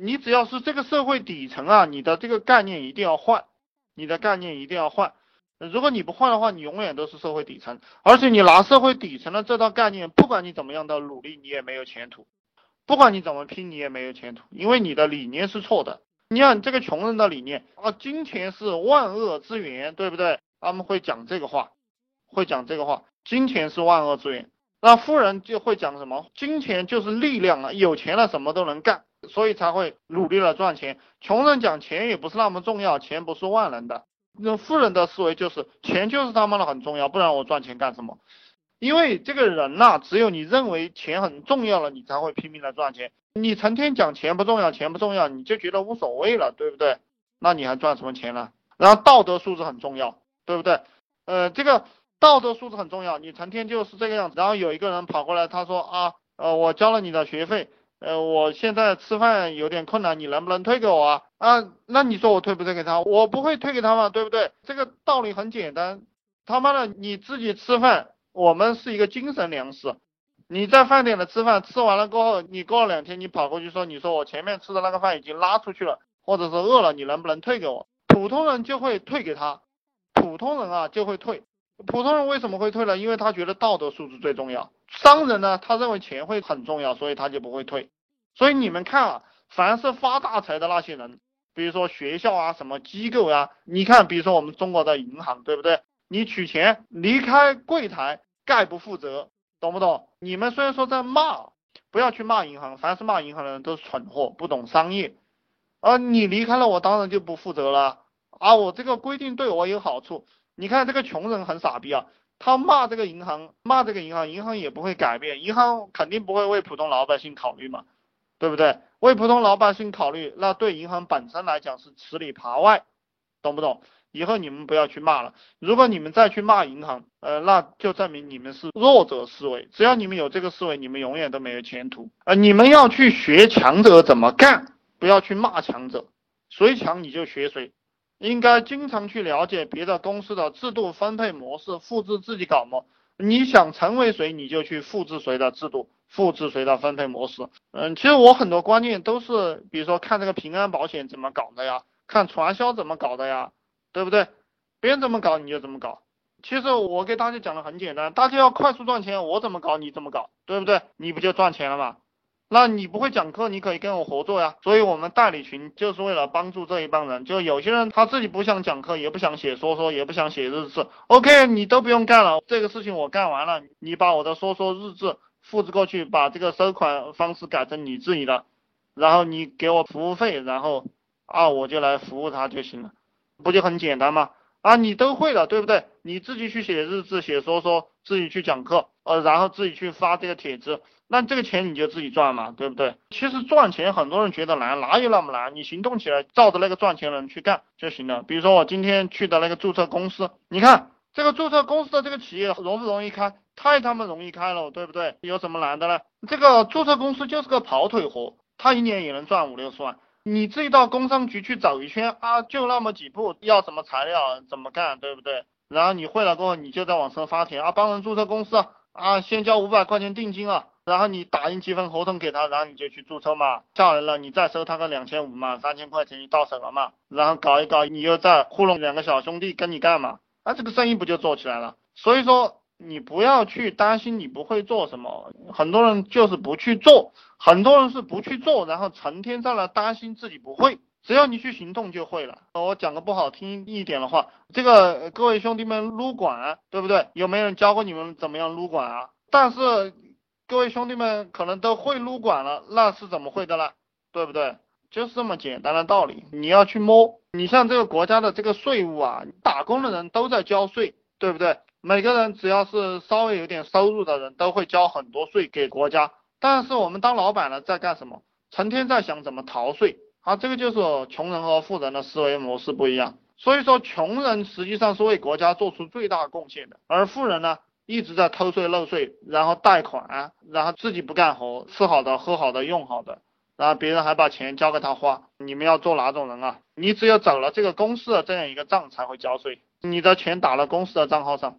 你只要是这个社会底层啊，你的这个概念一定要换，你的概念一定要换。如果你不换的话，你永远都是社会底层，而且你拿社会底层的这套概念，不管你怎么样的努力，你也没有前途。不管你怎么拼，你也没有前途，因为你的理念是错的。你看这个穷人的理念啊，金钱是万恶之源，对不对？他们会讲这个话，会讲这个话，金钱是万恶之源。那富人就会讲什么？金钱就是力量啊，有钱了什么都能干，所以才会努力的赚钱。穷人讲钱也不是那么重要，钱不是万能的。那富人的思维就是钱就是他妈的很重要，不然我赚钱干什么？因为这个人呐，只有你认为钱很重要了，你才会拼命的赚钱。你成天讲钱不重要，钱不重要，你就觉得无所谓了，对不对？那你还赚什么钱呢？然后道德素质很重要，对不对？呃，这个道德素质很重要，你成天就是这个样子。然后有一个人跑过来，他说啊，呃，我交了你的学费，呃，我现在吃饭有点困难，你能不能退给我啊？啊，那你说我退不退给他？我不会退给他嘛，对不对？这个道理很简单，他妈的你自己吃饭，我们是一个精神粮食。你在饭点的吃饭，吃完了过后，你过了两天，你跑过去说，你说我前面吃的那个饭已经拉出去了，或者是饿了，你能不能退给我？普通人就会退给他，普通人啊就会退。普通人为什么会退呢？因为他觉得道德素质最重要。商人呢，他认为钱会很重要，所以他就不会退。所以你们看啊，凡是发大财的那些人，比如说学校啊，什么机构啊，你看，比如说我们中国的银行，对不对？你取钱离开柜台，概不负责，懂不懂？你们虽然说在骂，不要去骂银行，凡是骂银行的人都是蠢货，不懂商业。啊，你离开了我，当然就不负责了。啊，我这个规定对我有好处。你看这个穷人很傻逼啊，他骂这个银行，骂这个银行，银行也不会改变，银行肯定不会为普通老百姓考虑嘛，对不对？为普通老百姓考虑，那对银行本身来讲是吃里扒外，懂不懂？以后你们不要去骂了，如果你们再去骂银行，呃，那就证明你们是弱者思维。只要你们有这个思维，你们永远都没有前途。呃，你们要去学强者怎么干，不要去骂强者，谁强你就学谁。应该经常去了解别的公司的制度分配模式，复制自己搞么。你想成为谁，你就去复制谁的制度，复制谁的分配模式。嗯，其实我很多观念都是，比如说看这个平安保险怎么搞的呀，看传销怎么搞的呀，对不对？别人怎么搞你就怎么搞。其实我给大家讲的很简单，大家要快速赚钱，我怎么搞你怎么搞，对不对？你不就赚钱了吗？那你不会讲课，你可以跟我合作呀。所以我们代理群就是为了帮助这一帮人。就有些人他自己不想讲课，也不想写说说，也不想写日志。OK，你都不用干了，这个事情我干完了，你把我的说说日志复制过去，把这个收款方式改成你自己的，然后你给我服务费，然后啊我就来服务他就行了，不就很简单吗？啊，你都会了，对不对？你自己去写日志、写说说，自己去讲课，呃，然后自己去发这个帖子。那这个钱你就自己赚嘛，对不对？其实赚钱很多人觉得难，哪有那么难？你行动起来，照着那个赚钱人去干就行了。比如说我今天去的那个注册公司，你看这个注册公司的这个企业容不容易开？太他妈容易开了，对不对？有什么难的呢？这个注册公司就是个跑腿活，他一年也能赚五六十万。你自己到工商局去走一圈啊，就那么几步，要什么材料怎么干，对不对？然后你会了过后，你就在网上发帖啊，帮人注册公司啊，先交五百块钱定金啊。然后你打印几份合同给他，然后你就去注册嘛，下来了你再收他个两千五嘛，三千块钱就到手了嘛，然后搞一搞，你又再糊弄两个小兄弟跟你干嘛，那这个生意不就做起来了？所以说你不要去担心你不会做什么，很多人就是不去做，很多人是不去做，然后成天在那担心自己不会，只要你去行动就会了。我讲个不好听一点的话，这个各位兄弟们撸管对不对？有没有人教过你们怎么样撸管啊？但是。各位兄弟们可能都会撸管了，那是怎么会的呢？对不对？就是这么简单的道理。你要去摸，你像这个国家的这个税务啊，打工的人都在交税，对不对？每个人只要是稍微有点收入的人都会交很多税给国家。但是我们当老板的在干什么？成天在想怎么逃税啊！这个就是穷人和富人的思维模式不一样。所以说，穷人实际上是为国家做出最大贡献的，而富人呢？一直在偷税漏税，然后贷款，然后自己不干活，吃好的喝好的用好的，然后别人还把钱交给他花。你们要做哪种人啊？你只有走了这个公司的这样一个账才会交税，你的钱打了公司的账号上，